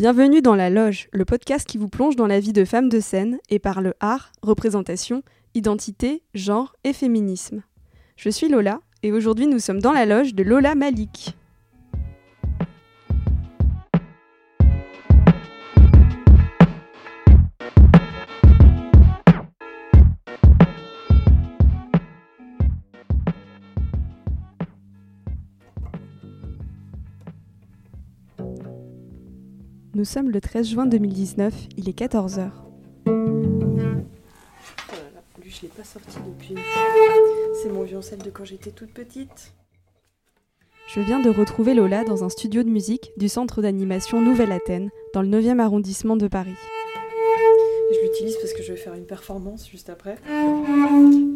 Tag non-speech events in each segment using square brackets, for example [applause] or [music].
Bienvenue dans La Loge, le podcast qui vous plonge dans la vie de femmes de scène et parle art, représentation, identité, genre et féminisme. Je suis Lola et aujourd'hui nous sommes dans la loge de Lola Malik. Nous sommes le 13 juin 2019, il est 14h. Lui, je l'ai pas sorti depuis. C'est mon violoncelle de quand j'étais toute petite. Je viens de retrouver Lola dans un studio de musique du centre d'animation Nouvelle-Athènes, dans le 9e arrondissement de Paris. Je l'utilise parce que je vais faire une performance juste après.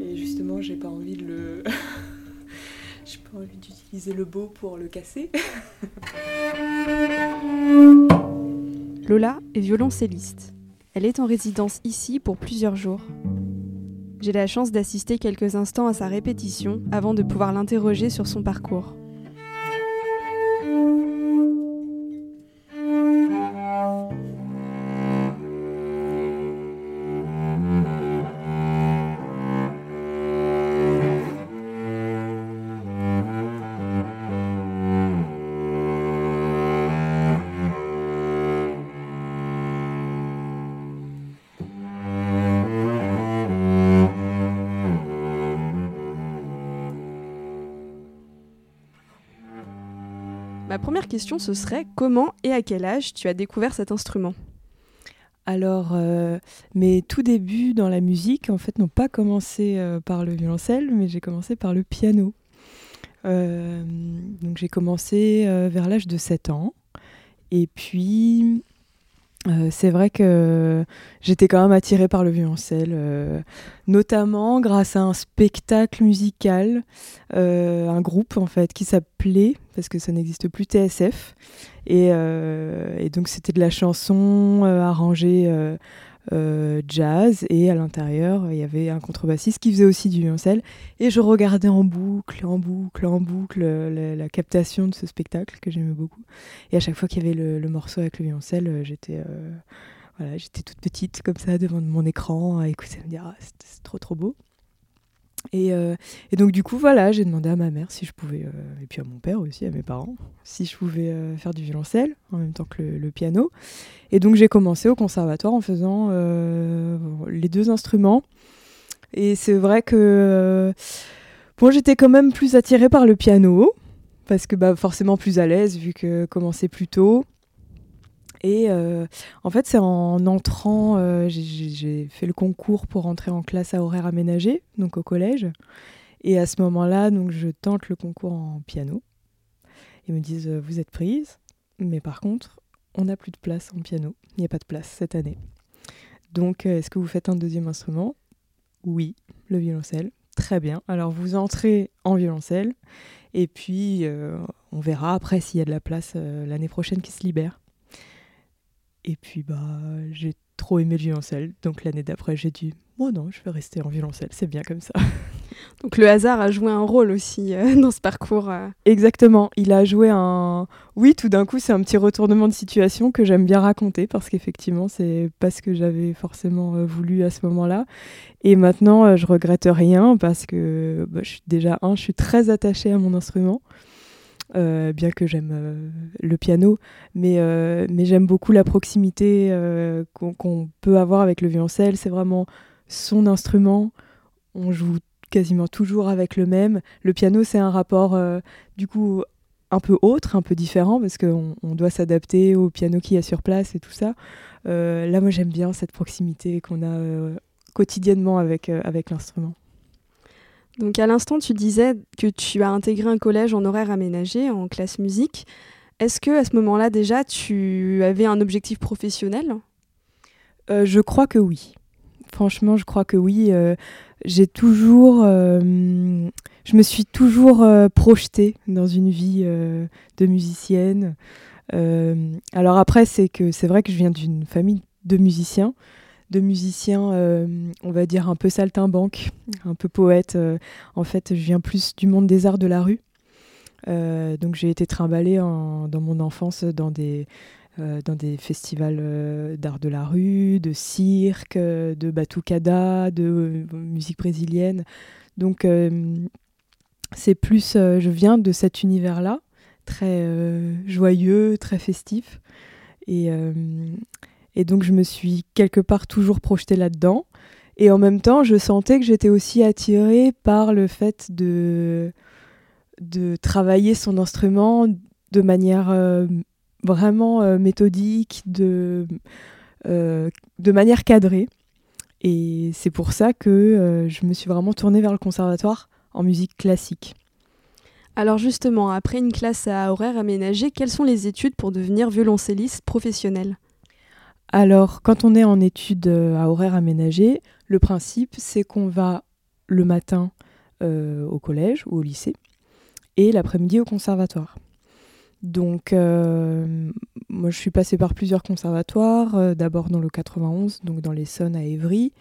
Et justement, j'ai pas envie de le. [laughs] j'ai pas envie d'utiliser le beau pour le casser. [laughs] Lola est violoncelliste. Elle est en résidence ici pour plusieurs jours. J'ai la chance d'assister quelques instants à sa répétition avant de pouvoir l'interroger sur son parcours. Première question, ce serait comment et à quel âge tu as découvert cet instrument? Alors, euh, mes tout débuts dans la musique, en fait, n'ont pas commencé euh, par le violoncelle, mais j'ai commencé par le piano. Euh, donc, j'ai commencé vers l'âge de 7 ans. Et puis, euh, c'est vrai que j'étais quand même attirée par le violoncelle, euh, notamment grâce à un spectacle musical, euh, un groupe en fait qui s'appelait, parce que ça n'existe plus, TSF. Et, et donc c'était de la chanson arrangée euh, jazz et à l'intérieur il y avait un contrebassiste qui faisait aussi du violoncelle. Et je regardais en boucle, en boucle, en boucle euh, la, captation de ce spectacle que j'aimais beaucoup. Et à chaque fois qu'il y avait le, morceau avec le violoncelle euh, j'étais voilà, j'étais toute petite comme ça devant mon écran à écouter me dire ah, c'est trop trop beau euh, et, donc du coup voilà, j'ai demandé à ma mère si je pouvais, euh, et puis à mon père aussi, à mes parents, si je pouvais euh, faire du violoncelle en même temps que le, piano. Et donc j'ai commencé au conservatoire en faisant les deux instruments. Et c'est vrai que bon, j'étais quand même plus attirée par le piano, parce que bah, forcément plus à l'aise vu que commençait plus tôt. Et euh, en fait, c'est en entrant, euh, j'ai fait le concours pour entrer en classe à horaire aménagé, donc au collège. Et à ce moment-là, donc je tente le concours en piano. Ils me disent euh, vous êtes prise, mais par contre, on n'a plus de place en piano. Il n'y a pas de place cette année. Donc, est-ce que vous faites un deuxième instrument? Oui, le violoncelle. Très bien. Alors, vous entrez en violoncelle et puis on verra après s'il y a de la place l'année prochaine qui se libère. Et puis bah j'ai trop aimé le violoncelle, donc l'année d'après j'ai dit moi non, je vais rester en violoncelle, c'est bien comme ça. [laughs] Donc le hasard a joué un rôle aussi euh, [laughs] dans ce parcours. Euh. Exactement, il a joué un. Oui, tout d'un coup c'est un petit retournement de situation que j'aime bien raconter parce qu'effectivement c'est pas ce que j'avais forcément euh, voulu à ce moment-là. Et maintenant je regrette rien parce que bah, je suis déjà un, je suis très attachée à mon instrument. Euh, bien que j'aime euh, le piano, mais, euh, mais j'aime beaucoup la proximité qu'on peut avoir avec le violoncelle. C'est vraiment son instrument. On joue quasiment toujours avec le même. Le piano, c'est un rapport du coup un peu autre, un peu différent, parce qu'on on doit s'adapter au piano qui est sur place et tout ça. là, moi, j'aime bien cette proximité qu'on a quotidiennement avec, avec l'instrument. Donc à l'instant, tu disais que tu as intégré un collège en horaire aménagé, en classe musique. Est-ce que à ce moment-là déjà, tu avais un objectif professionnel? Euh, Je crois que oui. Franchement, je crois que oui. Euh, j'ai toujours, euh, je me suis toujours projetée dans une vie de musicienne. alors après, c'est que c'est vrai que je viens d'une famille de musiciens de musiciens, euh, on va dire un peu saltimbanque, un peu poète. Euh, en fait, je viens plus du monde des arts de la rue. Euh, donc j'ai été trimballée dans mon enfance dans des, festivals d'art de la rue, de cirque, de batucada, de musique brésilienne. Donc c'est plus, je viens de cet univers-là, très joyeux, très festif. Et, et donc je me suis quelque part toujours projetée là-dedans. Et en même temps, je sentais que j'étais aussi attirée par le fait de, de travailler son instrument de manière euh, vraiment euh, méthodique, de, euh, de manière cadrée. Et c'est pour ça que je me suis vraiment tournée vers le conservatoire en musique classique. Alors justement, après une classe à horaire aménagé, quelles sont les études pour devenir violoncelliste professionnel? Alors, quand on est en études euh, à horaire aménagé, le principe, c'est qu'on va le matin euh, au collège ou au lycée et l'après-midi au conservatoire. Donc, euh, moi, je suis passée par plusieurs conservatoires, d'abord dans le 91, donc dans l'Essonne à Évry,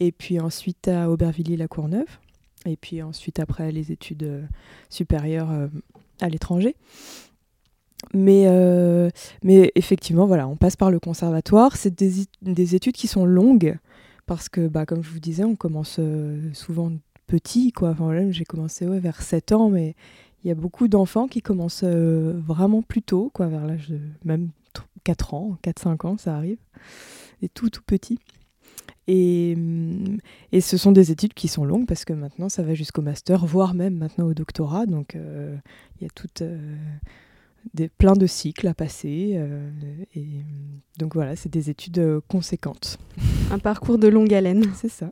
et puis ensuite à Aubervilliers-la-Courneuve, et puis ensuite après les études supérieures à l'étranger. Mais, euh, mais effectivement, voilà, on passe par le conservatoire. C'est des, des, études qui sont longues parce que, bah, comme je vous disais, on commence euh, souvent petit. Quoi. Enfin, j'ai commencé vers 7 ans, mais il y a beaucoup d'enfants qui commencent euh, vraiment plus tôt, quoi, vers l'âge de même 4 ans, 4-5 ans, ça arrive. Et tout, tout petit. Et, mm, et, ce sont des études qui sont longues parce que maintenant, ça va jusqu'au master, voire même maintenant au doctorat. Donc, il y a toute des, plein de cycles à passer. Euh, et donc voilà, c'est des études euh, conséquentes. [laughs] Un parcours de longue haleine. C'est ça.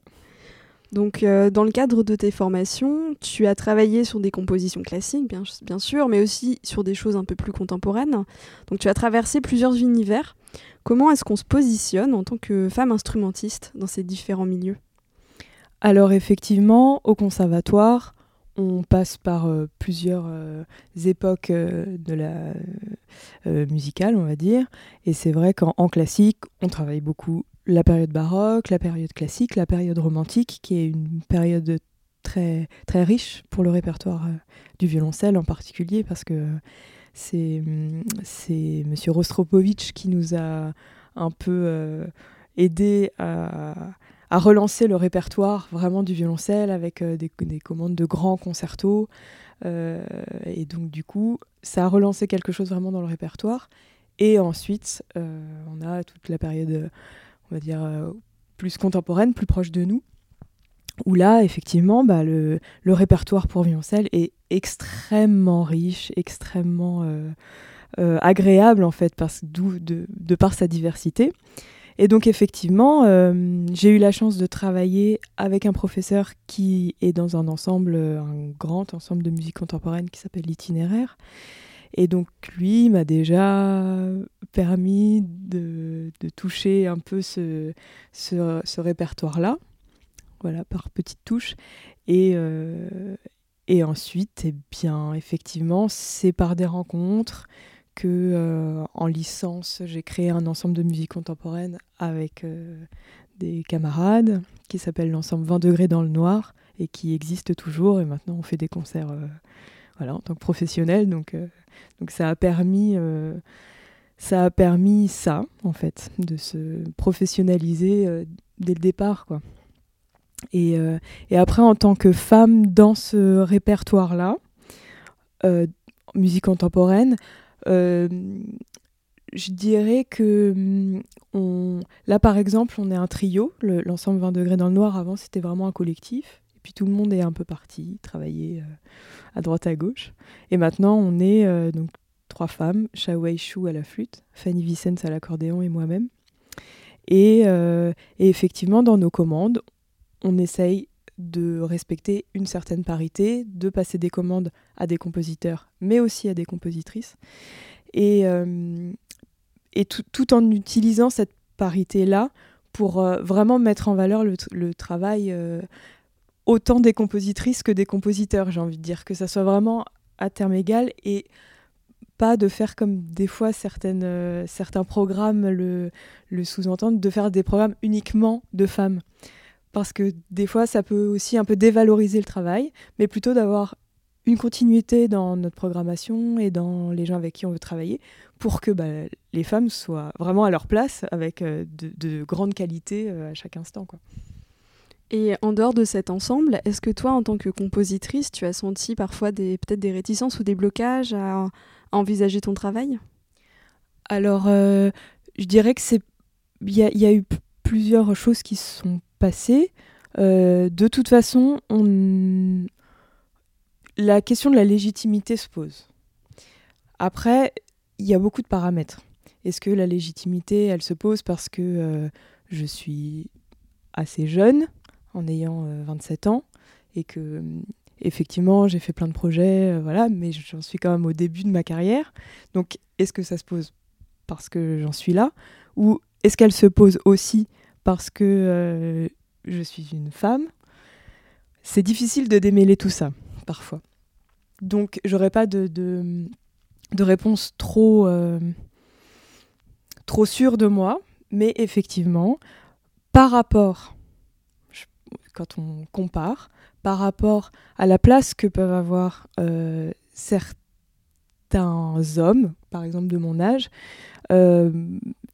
Donc, euh, dans le cadre de tes formations, tu as travaillé sur des compositions classiques, bien, bien, sûr, mais aussi sur des choses un peu plus contemporaines. Donc, tu as traversé plusieurs univers. Comment est-ce qu'on se positionne en tant que femme instrumentiste dans ces différents milieux? Alors, effectivement, au conservatoire, on passe par euh, plusieurs euh, époques euh, de la musicale, on va dire. Et c'est vrai qu'en classique, on travaille beaucoup la période baroque, la période classique, la période romantique, qui est une période très, très riche pour le répertoire du violoncelle en particulier, parce que c'est M. Rostropovitch qui nous a un peu aidé à à relancer le répertoire vraiment du violoncelle avec euh, des, commandes de grands concertos. Euh, et donc du coup, ça a relancé quelque chose vraiment dans le répertoire. Et ensuite, euh, on a toute la période, on va dire, plus contemporaine, plus proche de nous, où là, effectivement, bah, le, répertoire pour violoncelle est extrêmement riche, extrêmement agréable, en fait, de, par sa diversité. Et donc effectivement, euh, j'ai eu la chance de travailler avec un professeur qui est dans un ensemble, un grand ensemble de musique contemporaine qui s'appelle l'itinéraire. Et donc lui m'a déjà permis de, toucher un peu ce, ce, répertoire-là, voilà, par petites touches. Et, euh, et ensuite, eh bien, effectivement, c'est par des rencontres, que euh, en licence, j'ai créé un ensemble de musique contemporaine avec euh, des camarades qui s'appelle l'ensemble 20 degrés dans le noir et qui existe toujours. Et maintenant, on fait des concerts euh, en tant que professionnel. Donc, ça a permis ça en fait, de se professionnaliser dès le départ. Et, et, après, en tant que femme dans ce répertoire-là, musique contemporaine, je dirais que mm, on... là, par exemple, on est un trio. L'ensemble 20 degrés dans le noir, avant, c'était vraiment un collectif. Et puis tout le monde est un peu parti, travailler euh, à droite, à gauche. Et maintenant, on est euh, donc trois femmes, Shawei Shu à la flûte, Fanny Vicens à l'accordéon et moi-même. Et, et, effectivement, dans nos commandes, on essaye de respecter une certaine parité, de passer des commandes à des compositeurs, mais aussi à des compositrices. Et, euh, et tout, en utilisant cette parité-là pour euh, vraiment mettre en valeur le, travail euh, autant des compositrices que des compositeurs, j'ai envie de dire, que ça soit vraiment à terme égal et pas de faire comme des fois certains programmes le, le sous-entendent, de faire des programmes uniquement de femmes parce que des fois ça peut aussi un peu dévaloriser le travail, mais plutôt d'avoir une continuité dans notre programmation et dans les gens avec qui on veut travailler pour que bah, les femmes soient vraiment à leur place avec euh, de, de grande qualité à chaque instant. Quoi. Et en dehors de cet ensemble, est-ce que toi, en tant que compositrice, tu as senti parfois des, peut-être des réticences ou des blocages à, envisager ton travail? Alors, euh, je dirais que c'est, il y, a eu plusieurs choses qui se sont passées. Euh, de toute façon, on... la question de la légitimité se pose. Après, il y a beaucoup de paramètres. Est-ce que la légitimité, elle se pose parce que euh, je suis assez jeune en ayant 27 euh, ans et que effectivement j'ai fait plein de projets, voilà, mais j'en suis quand même au début de ma carrière. Donc est-ce que ça se pose parce que j'en suis là? Ou est-ce qu'elle se pose aussi parce que euh, je suis une femme C'est difficile de démêler tout ça parfois. Donc j'aurais pas de, réponse trop, trop sûre de moi, mais effectivement, par rapport quand on compare par rapport à la place que peuvent avoir euh, certains hommes, par exemple de mon âge, euh,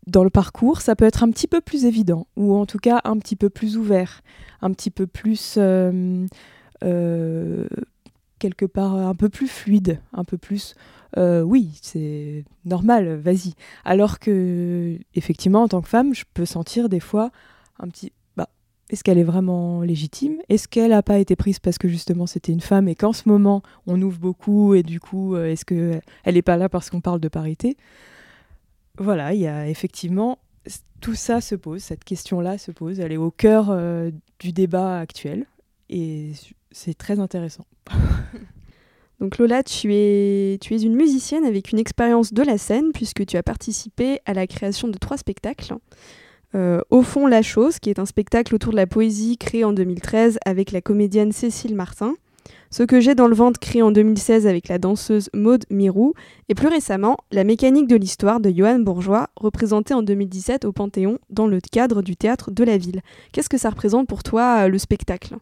dans le parcours, ça peut être un petit peu plus évident, ou en tout cas un petit peu plus ouvert, un petit peu plus, euh, quelque part, un peu plus fluide, un peu plus, oui, c'est normal, vas-y. Alors que, effectivement, en tant que femme, je peux sentir des fois un petit, est-ce qu'elle est vraiment légitime? Est-ce qu'elle n'a pas été prise parce que justement c'était une femme et qu'en ce moment on ouvre beaucoup et du coup euh, est-ce qu'elle n'est pas là parce qu'on parle de parité? Voilà, il y a effectivement tout ça se pose, cette question-là se pose, elle est au cœur euh, du débat actuel et c'est très intéressant. [laughs] Donc Lola, tu es, tu es une musicienne avec une expérience de la scène puisque tu as participé à la création de trois spectacles. Euh, Au fond, La Chose, qui est un spectacle autour de la poésie créé en 2013 avec la comédienne Cécile Martin. Ce que j'ai dans le ventre, créé en 2016 avec la danseuse Maude Mirou. Et plus récemment, La mécanique de l'histoire de Johan Bourgeois, représenté en 2017 au Panthéon dans le cadre du théâtre de la ville. Qu'est-ce que ça représente pour toi, euh, le spectacle?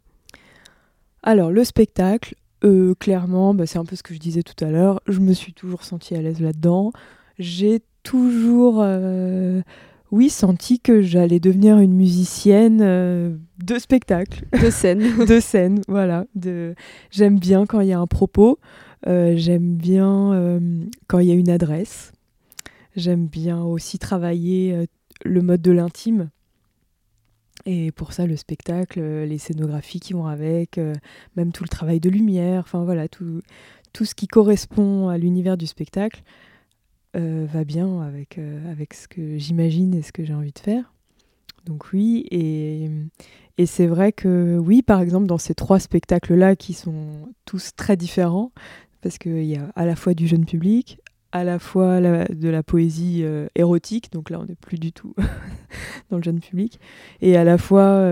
Alors, le spectacle, euh, clairement, bah, c'est un peu ce que je disais tout à l'heure. Je me suis toujours sentie à l'aise là-dedans. J'ai toujours oui, senti que j'allais devenir une musicienne euh, de spectacle. De scène. [laughs] de scène, voilà. De... J'aime bien quand il y a un propos. Euh, j'aime bien euh, quand il y a une adresse. J'aime bien aussi travailler le mode de l'intime. Et pour ça, le spectacle, les scénographies qui vont avec, même tout le travail de lumière, enfin voilà, tout, tout ce qui correspond à l'univers du spectacle. Euh, va bien avec, euh, avec ce que j'imagine et ce que j'ai envie de faire. Donc oui, et, et c'est vrai que oui, par exemple, dans ces trois spectacles-là qui sont tous très différents, parce qu'il y a à la fois du jeune public, à la fois de la poésie euh, érotique, donc là on n'est plus du tout [laughs] dans le jeune public, et à la fois,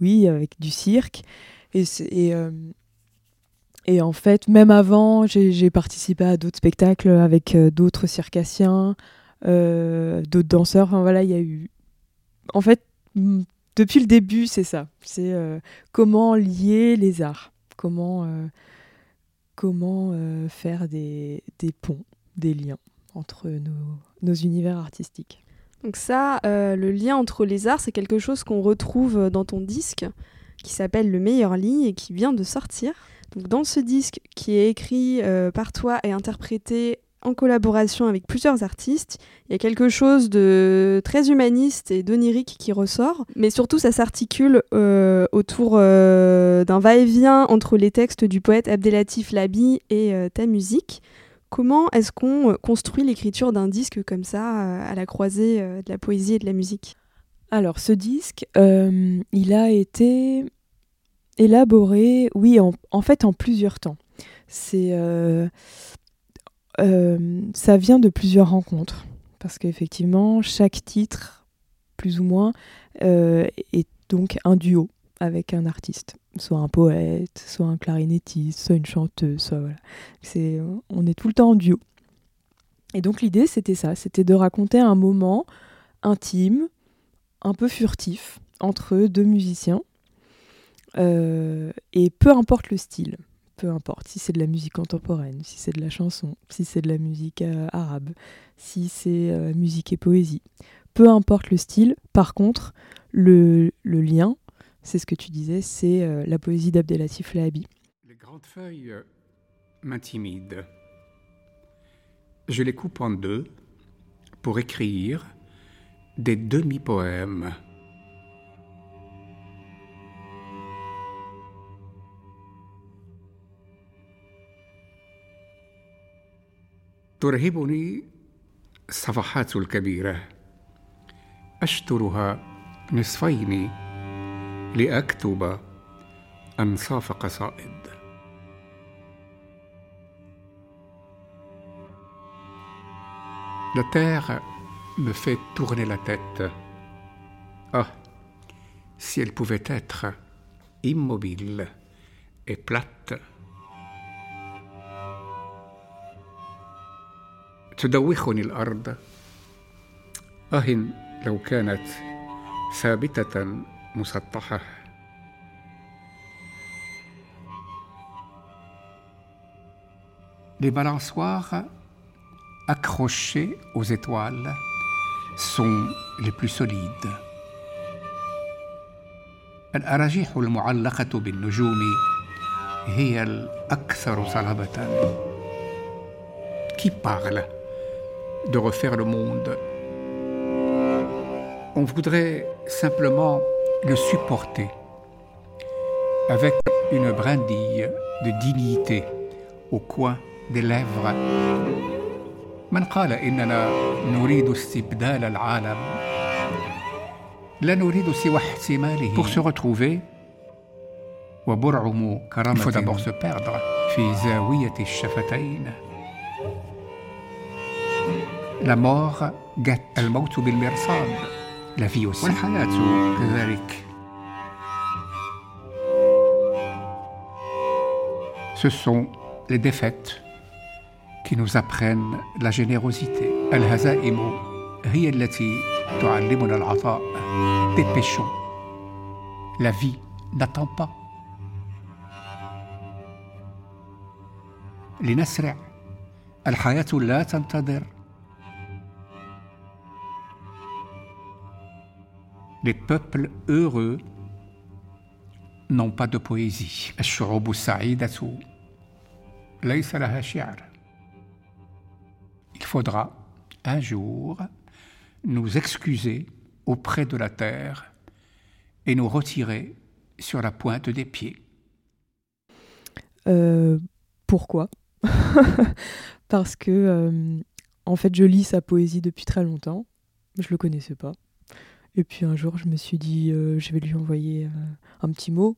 oui, avec du cirque. Et, et, et en fait, même avant, j'ai participé à d'autres spectacles avec euh, d'autres circassiens, euh, d'autres danseurs. Enfin voilà, il y a eu. En fait, depuis le début, c'est ça. C'est euh, comment lier les arts, comment, comment faire des, des, ponts, des liens entre nos, nos univers artistiques. Donc ça, le lien entre les arts, c'est quelque chose qu'on retrouve dans ton disque qui s'appelle Le meilleur lit et qui vient de sortir dans ce disque qui est écrit euh, par toi et interprété en collaboration avec plusieurs artistes, il y a quelque chose de très humaniste et d'onirique qui ressort, mais surtout ça s'articule euh, autour euh, d'un va-et-vient entre les textes du poète Abdelatif Labi et ta musique. Comment est-ce qu'on construit l'écriture d'un disque comme ça, à la croisée de la poésie et de la musique? Alors ce disque, il a été élaboré, oui, en, fait en plusieurs temps. C'est, euh, euh, ça vient de plusieurs rencontres, parce qu'effectivement, chaque titre, plus ou moins, euh, est donc un duo avec un artiste, soit un poète, soit un clarinettiste, soit une chanteuse, soit voilà. C'est, on est tout le temps en duo. Et donc l'idée, c'était ça, c'était de raconter un moment intime, un peu furtif, entre deux musiciens euh, et peu importe le style, peu importe si c'est de la musique contemporaine, si c'est de la chanson, si c'est de la musique euh, arabe, si c'est euh, musique et poésie. Peu importe le style, par contre, le, lien, c'est ce que tu disais, c'est la poésie d'Abdelatif Lahabi. Les grandes feuilles m'intimident. Je les coupe en deux pour écrire des demi-poèmes. ترهبني الصفحات الكبيره اشترها نصفين لاكتب انصاف قصائد La terre me fait tourner la tête. Ah, si elle pouvait être immobile et plate. تدوخني الأرض. آه لو كانت ثابتة مسطحة. Les balançoires accrochés aux étoiles sont les plus solides. الأراجيح المعلقة بالنجوم هي الأكثر صلابة. Qui parle? de refaire le monde. On voudrait simplement le supporter avec une brindille de dignité au coin des lèvres. من قال إننا نريد استبدال العالم لا نريد سوى احتماله Pour se retrouver وبرعم كرامة Il faut d'abord se perdre في زاوية الشفتين la mort guette الموت بالمرصاد la vie aussi والحياة كذلك Ce sont les défaites qui nous apprennent la générosité. الهزائم هي التي تعلمنا العطاء. Dépêchons. La vie n'attend pas. لنسرع. الحياة لا تنتظر. Les peuples heureux n'ont pas de poésie. Il faudra un jour nous excuser auprès de la terre et nous retirer sur la pointe des pieds. Euh, pourquoi? [laughs] Parce que, euh, en fait, je lis sa poésie depuis très longtemps. Je ne le connaissais pas. Et puis un jour, je me suis dit, euh, je vais lui envoyer euh, un petit mot,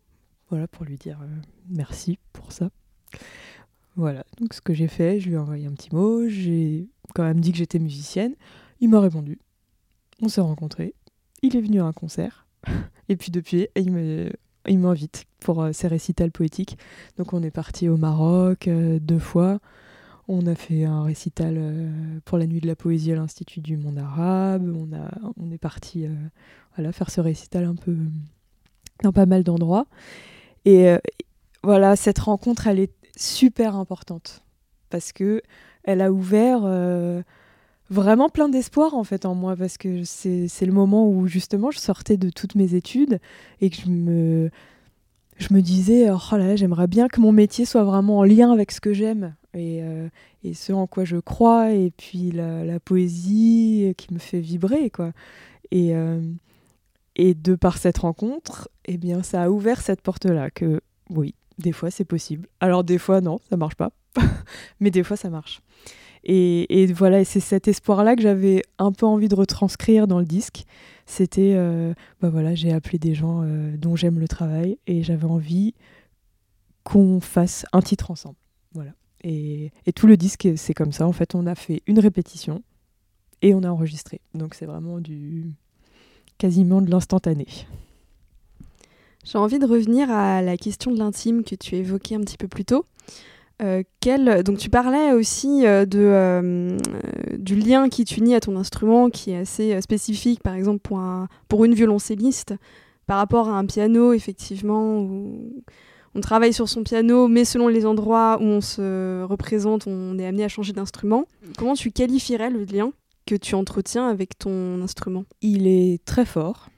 voilà, pour lui dire euh, merci pour ça. Voilà, donc ce que j'ai fait, je lui ai envoyé un petit mot, j'ai quand même dit que j'étais musicienne. Il m'a répondu. On s'est rencontrés. Il est venu à un concert. [laughs] Et puis depuis, il il m'invite pour ses récitals poétiques. Donc on est parti au Maroc deux fois. On a fait un récital euh, pour la nuit de la poésie à l'Institut du monde arabe. On, a, on est parti euh, voilà, faire ce récital un peu dans pas mal d'endroits. Et euh, voilà, cette rencontre, elle est super importante parce que elle a ouvert vraiment plein d'espoir en fait en moi parce que c'est le moment où justement je sortais de toutes mes études et que je me je me disais oh là, là j'aimerais bien que mon métier soit vraiment en lien avec ce que j'aime et, euh, et, ce en quoi je crois, et puis la, poésie qui me fait vibrer, quoi. Et, euh, et de par cette rencontre, eh bien, ça a ouvert cette porte-là, que oui, des fois c'est possible. Alors des fois non, ça marche pas, [laughs] mais des fois ça marche. Et, et voilà, c'est cet espoir-là que j'avais un peu envie de retranscrire dans le disque. C'était, euh, bah voilà, j'ai appelé des gens dont j'aime le travail et j'avais envie qu'on fasse un titre ensemble. Voilà. Et, tout le disque, c'est comme ça. En fait, on a fait une répétition et on a enregistré. Donc c'est vraiment du quasiment de l'instantané. J'ai envie de revenir à la question de l'intime que tu évoquais un petit peu plus tôt. Euh, donc tu parlais aussi euh, de, euh, du lien qui t'unit à ton instrument, qui est assez spécifique, par exemple pour, pour une violoncelliste, par rapport à un piano, effectivement, on travaille sur son piano, mais selon les endroits où on se représente, on est amené à changer d'instrument. Comment tu qualifierais le lien que tu entretiens avec ton instrument? Il est très fort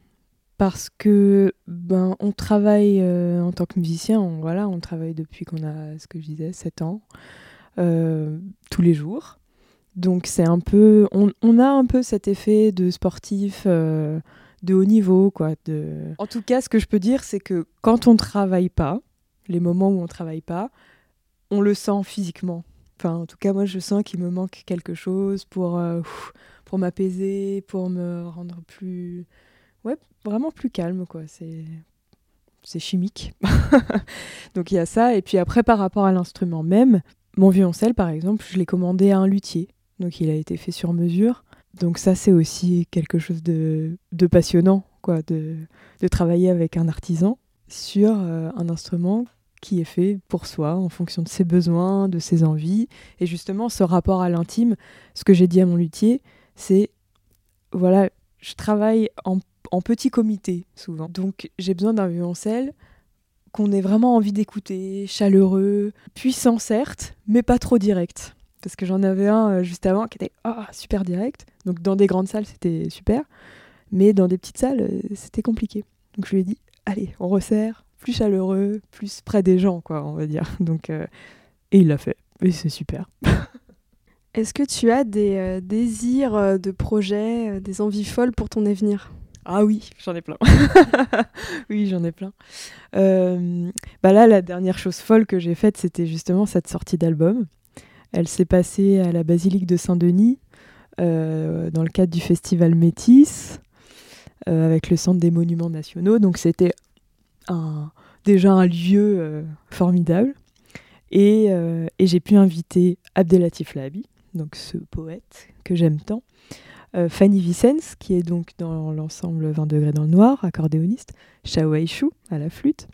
parce que ben on travaille euh, en tant que musicien, on, voilà, on travaille depuis qu'on a ce que je disais 7 ans euh, tous les jours. Donc c'est un peu on, on, a un peu cet effet de sportif euh, de haut niveau quoi de En tout cas, ce que je peux dire c'est que quand on travaille pas, les moments où on travaille pas, on le sent physiquement. Enfin, en tout cas, moi, je sens qu'il me manque quelque chose pour, pour m'apaiser, pour me rendre plus, ouais, vraiment plus calme, quoi. C'est c'est chimique. [laughs] Donc il y a ça. Et puis après, par rapport à l'instrument même, mon violoncelle, par exemple, je l'ai commandé à un luthier. Donc il a été fait sur mesure. Donc ça, c'est aussi quelque chose de, de passionnant, quoi, de, de, travailler avec un artisan sur euh, un instrument qui est fait pour soi, en fonction de ses besoins, de ses envies. Et justement, ce rapport à l'intime, ce que j'ai dit à mon luthier, c'est, voilà, je travaille en en petit comité souvent. Donc j'ai besoin d'un violoncelle qu'on ait vraiment envie d'écouter, chaleureux, puissant certes, mais pas trop direct. Parce que j'en avais un euh, juste avant qui était oh, super direct. Donc dans des grandes salles c'était super, mais dans des petites salles euh, c'était compliqué. Donc je lui ai dit allez on resserre, plus chaleureux, plus près des gens quoi on va dire. [laughs] Donc euh, et il l'a fait et c'est super. [laughs] Est-ce que tu as des désirs de projets, des envies folles pour ton avenir? Ah oui, j'en ai plein. [laughs] oui, j'en ai plein. Euh, bah là, la dernière chose folle que j'ai faite, c'était justement cette sortie d'album. Elle s'est passée à la basilique de Saint-Denis, euh, dans le cadre du festival Métis, euh, avec le Centre des Monuments Nationaux. Donc c'était déjà un lieu formidable. Et, et j'ai pu inviter Abdelatif Lahabi, donc ce poète que j'aime tant, euh, Fanny Vicens, qui est donc dans l'ensemble 20 degrés dans le noir, accordéoniste, Shao Chou à la flûte,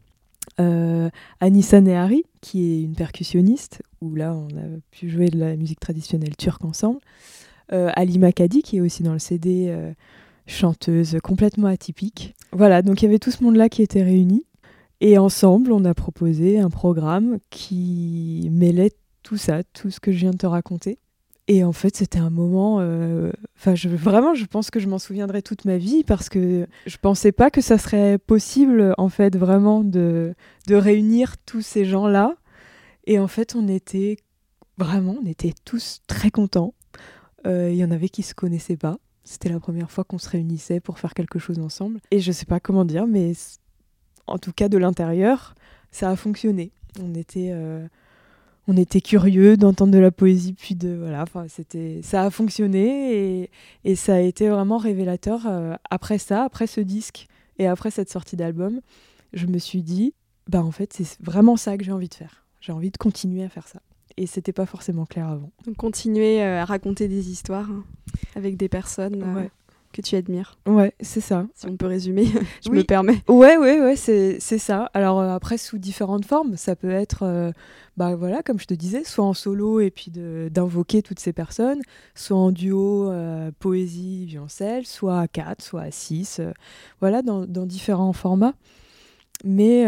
euh, Anissa Nehari, qui est une percussionniste, où là on a pu jouer de la musique traditionnelle turque ensemble, euh, Ali Makadi, qui est aussi dans le CD, euh, chanteuse complètement atypique. Voilà, donc il y avait tout ce monde-là qui était réuni, et ensemble on a proposé un programme qui mêlait tout ça, tout ce que je viens de te raconter. Et en fait, c'était un moment. Euh, enfin, vraiment, je pense que je m'en souviendrai toute ma vie parce que je pensais pas que ça serait possible, en fait, vraiment de, de réunir tous ces gens-là. Et en fait, on était vraiment, on était tous très contents. Euh, il y en avait qui se connaissaient pas. C'était la première fois qu'on se réunissait pour faire quelque chose ensemble. Et je sais pas comment dire, mais en tout cas, de l'intérieur, ça a fonctionné. On était. Euh, on était curieux d'entendre de la poésie, puis de voilà, enfin c'était, ça a fonctionné et, ça a été vraiment révélateur. Euh, après ça, après ce disque et après cette sortie d'album, je me suis dit, bah en fait c'est vraiment ça que j'ai envie de faire. J'ai envie de continuer à faire ça. Et c'était pas forcément clair avant. Donc continuer euh, à raconter des histoires hein, avec des personnes. Euh, que tu admires. Ouais, c'est ça. Si on peut résumer, [laughs] je me permets. Ouais, ouais, ouais, c'est ça. Alors euh, après, sous différentes formes, ça peut être, euh, bah voilà, comme je te disais, soit en solo et puis d'invoquer toutes ces personnes, soit en duo, euh, poésie, violoncelle, soit à 4, soit à 6, voilà, dans, dans, différents formats. Mais,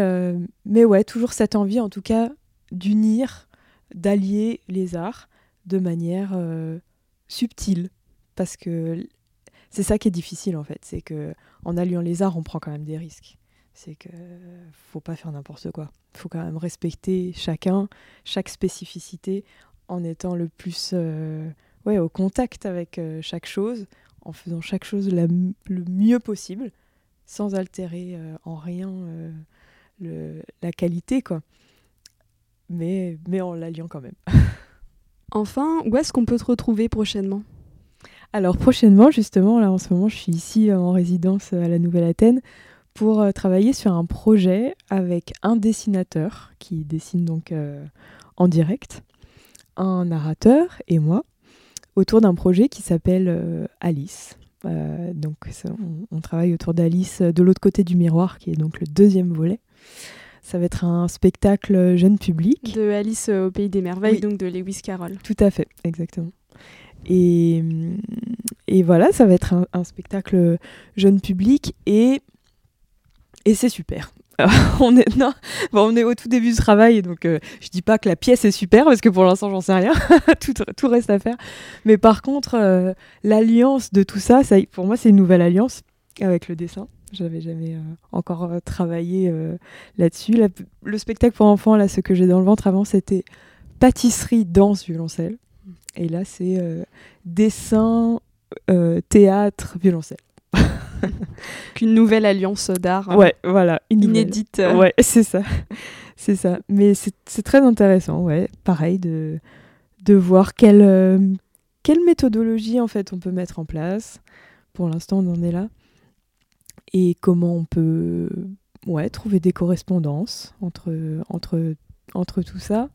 mais ouais, toujours cette envie, en tout cas, d'unir, d'allier les arts de manière subtile. Parce que c'est ça qui est difficile en fait, c'est que en alliant les arts, on prend quand même des risques. C'est que faut pas faire n'importe quoi. Faut quand même respecter chacun, chaque spécificité, en étant le plus euh, ouais, au contact avec euh, chaque chose, en faisant chaque chose le mieux possible, sans altérer euh, en rien la qualité, quoi. Mais, mais en l'alliant quand même. [laughs] enfin, où est-ce qu'on peut te retrouver prochainement? Alors prochainement, justement, là en ce moment, je suis ici euh, en résidence euh, à la Nouvelle-Athènes pour euh, travailler sur un projet avec un dessinateur qui dessine donc en direct, un narrateur et moi, autour d'un projet qui s'appelle Alice. donc on, travaille autour d'Alice de l'autre côté du miroir, qui est donc le deuxième volet. Ça va être un spectacle jeune public. De Alice au pays des merveilles, donc de Lewis Carroll. Tout à fait, exactement. Et, et voilà, ça va être un, spectacle jeune public et, et c'est super. [laughs] on est non, bon, on est au tout début du travail, donc euh, je dis pas que la pièce est super parce que pour l'instant j'en sais rien, [laughs] tout, tout, reste à faire. Mais par contre, euh, l'alliance de tout ça, ça, pour moi c'est une nouvelle alliance avec le dessin. J'avais jamais euh, encore travaillé là-dessus. le spectacle pour enfants, là, ce que j'ai dans le ventre avant, c'était pâtisserie, danse, violoncelle. Et là, c'est dessin, théâtre, violoncelle. [laughs] Qu'une nouvelle alliance d'art. Ouais, voilà. inédite. Ouais, [laughs] c'est ça. c'est ça. Mais c'est très intéressant, ouais. Pareil, de, de voir quelle, euh, quelle méthodologie, en fait, on peut mettre en place. Pour l'instant, on en est là. Et comment on peut ouais, trouver des correspondances entre, entre, entre tout ça.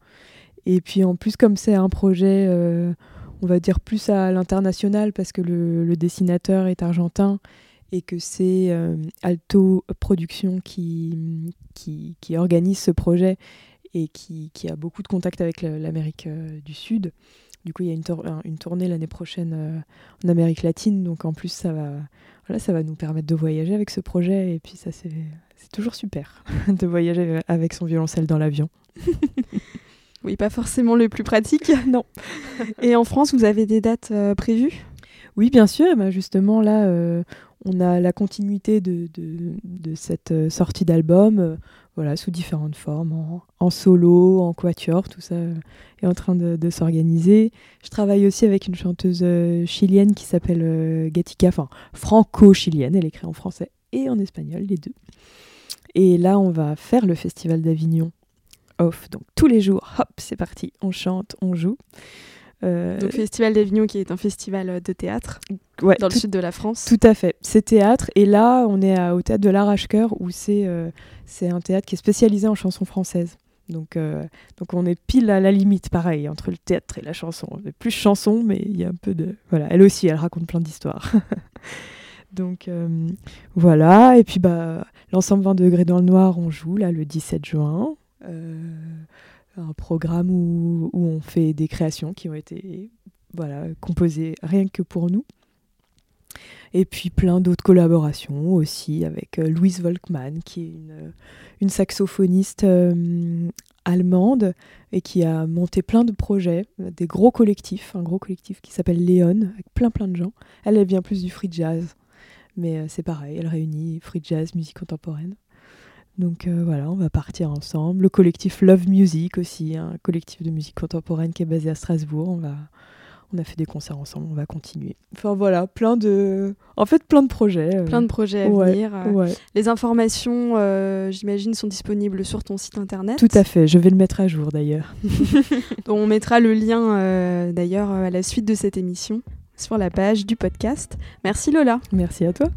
Et puis, en plus, comme c'est un projet... Euh, on va dire plus à l'international parce que le, dessinateur est argentin et que c'est euh, Alto Productions qui, qui, organise ce projet et qui, qui a beaucoup de contacts avec l'Amérique euh, du Sud. Du coup, il y a une, une tournée l'année prochaine en Amérique latine, donc en plus, ça va, ça va nous permettre de voyager avec ce projet, et puis ça, c'est toujours super [laughs] de voyager avec son violoncelle dans l'avion. [laughs] oui, pas forcément le plus pratique. [laughs] non. Et en France, vous avez des dates prévues? Oui, bien sûr. Bah, justement, là, on a la continuité de, de, cette euh, sortie d'album, euh, voilà, sous différentes formes, en, solo, en quatuor, tout ça euh, est en train de, s'organiser. Je travaille aussi avec une chanteuse chilienne qui s'appelle Gatica, enfin franco-chilienne, elle écrit en français et en espagnol, les deux. Et là, on va faire le festival d'Avignon off, donc tous les jours, hop, c'est parti, on chante, on joue. Euh, Donc Festival d'Avignon qui est un festival de théâtre dans le sud de la France. Tout à fait, c'est théâtre et là on est au théâtre de l'Arrache-Cœur où c'est euh, c'est un théâtre qui est spécialisé en chanson française. Donc, euh, donc on est pile à la limite, pareil, entre le théâtre et la chanson. On plus chanson, mais il y a un peu de... Voilà, elle aussi, elle raconte plein d'histoires. [laughs] donc voilà, et puis bah, l'ensemble 20 degrés dans le noir, on joue là le 17 juin un programme où, on fait des créations qui ont été voilà, composées rien que pour nous. Et puis plein d'autres collaborations aussi avec euh, Louise Volkmann, qui est une, une saxophoniste euh, allemande et qui a monté plein de projets, des gros collectifs, un gros collectif qui s'appelle Léon, avec plein plein de gens. Elle, elle vient plus du free jazz, mais euh, c'est pareil, elle réunit free jazz, musique contemporaine. Donc euh, voilà, on va partir ensemble. Le collectif Love Music aussi, un collectif de musique contemporaine qui est basé à Strasbourg. On va, on a fait des concerts ensemble, on va continuer. Enfin voilà, plein de, en fait plein de projets. Euh. Plein de projets à venir. Euh. Les informations, j'imagine, sont disponibles sur ton site internet. Tout à fait, je vais le mettre à jour d'ailleurs. [laughs] on mettra le lien d'ailleurs à la suite de cette émission sur la page du podcast. Merci Lola. Merci à toi.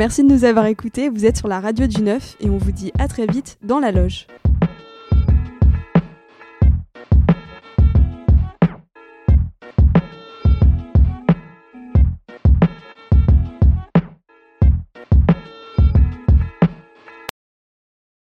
Merci de nous avoir écoutés, vous êtes sur la radio du 9 et on vous dit à très vite dans la loge.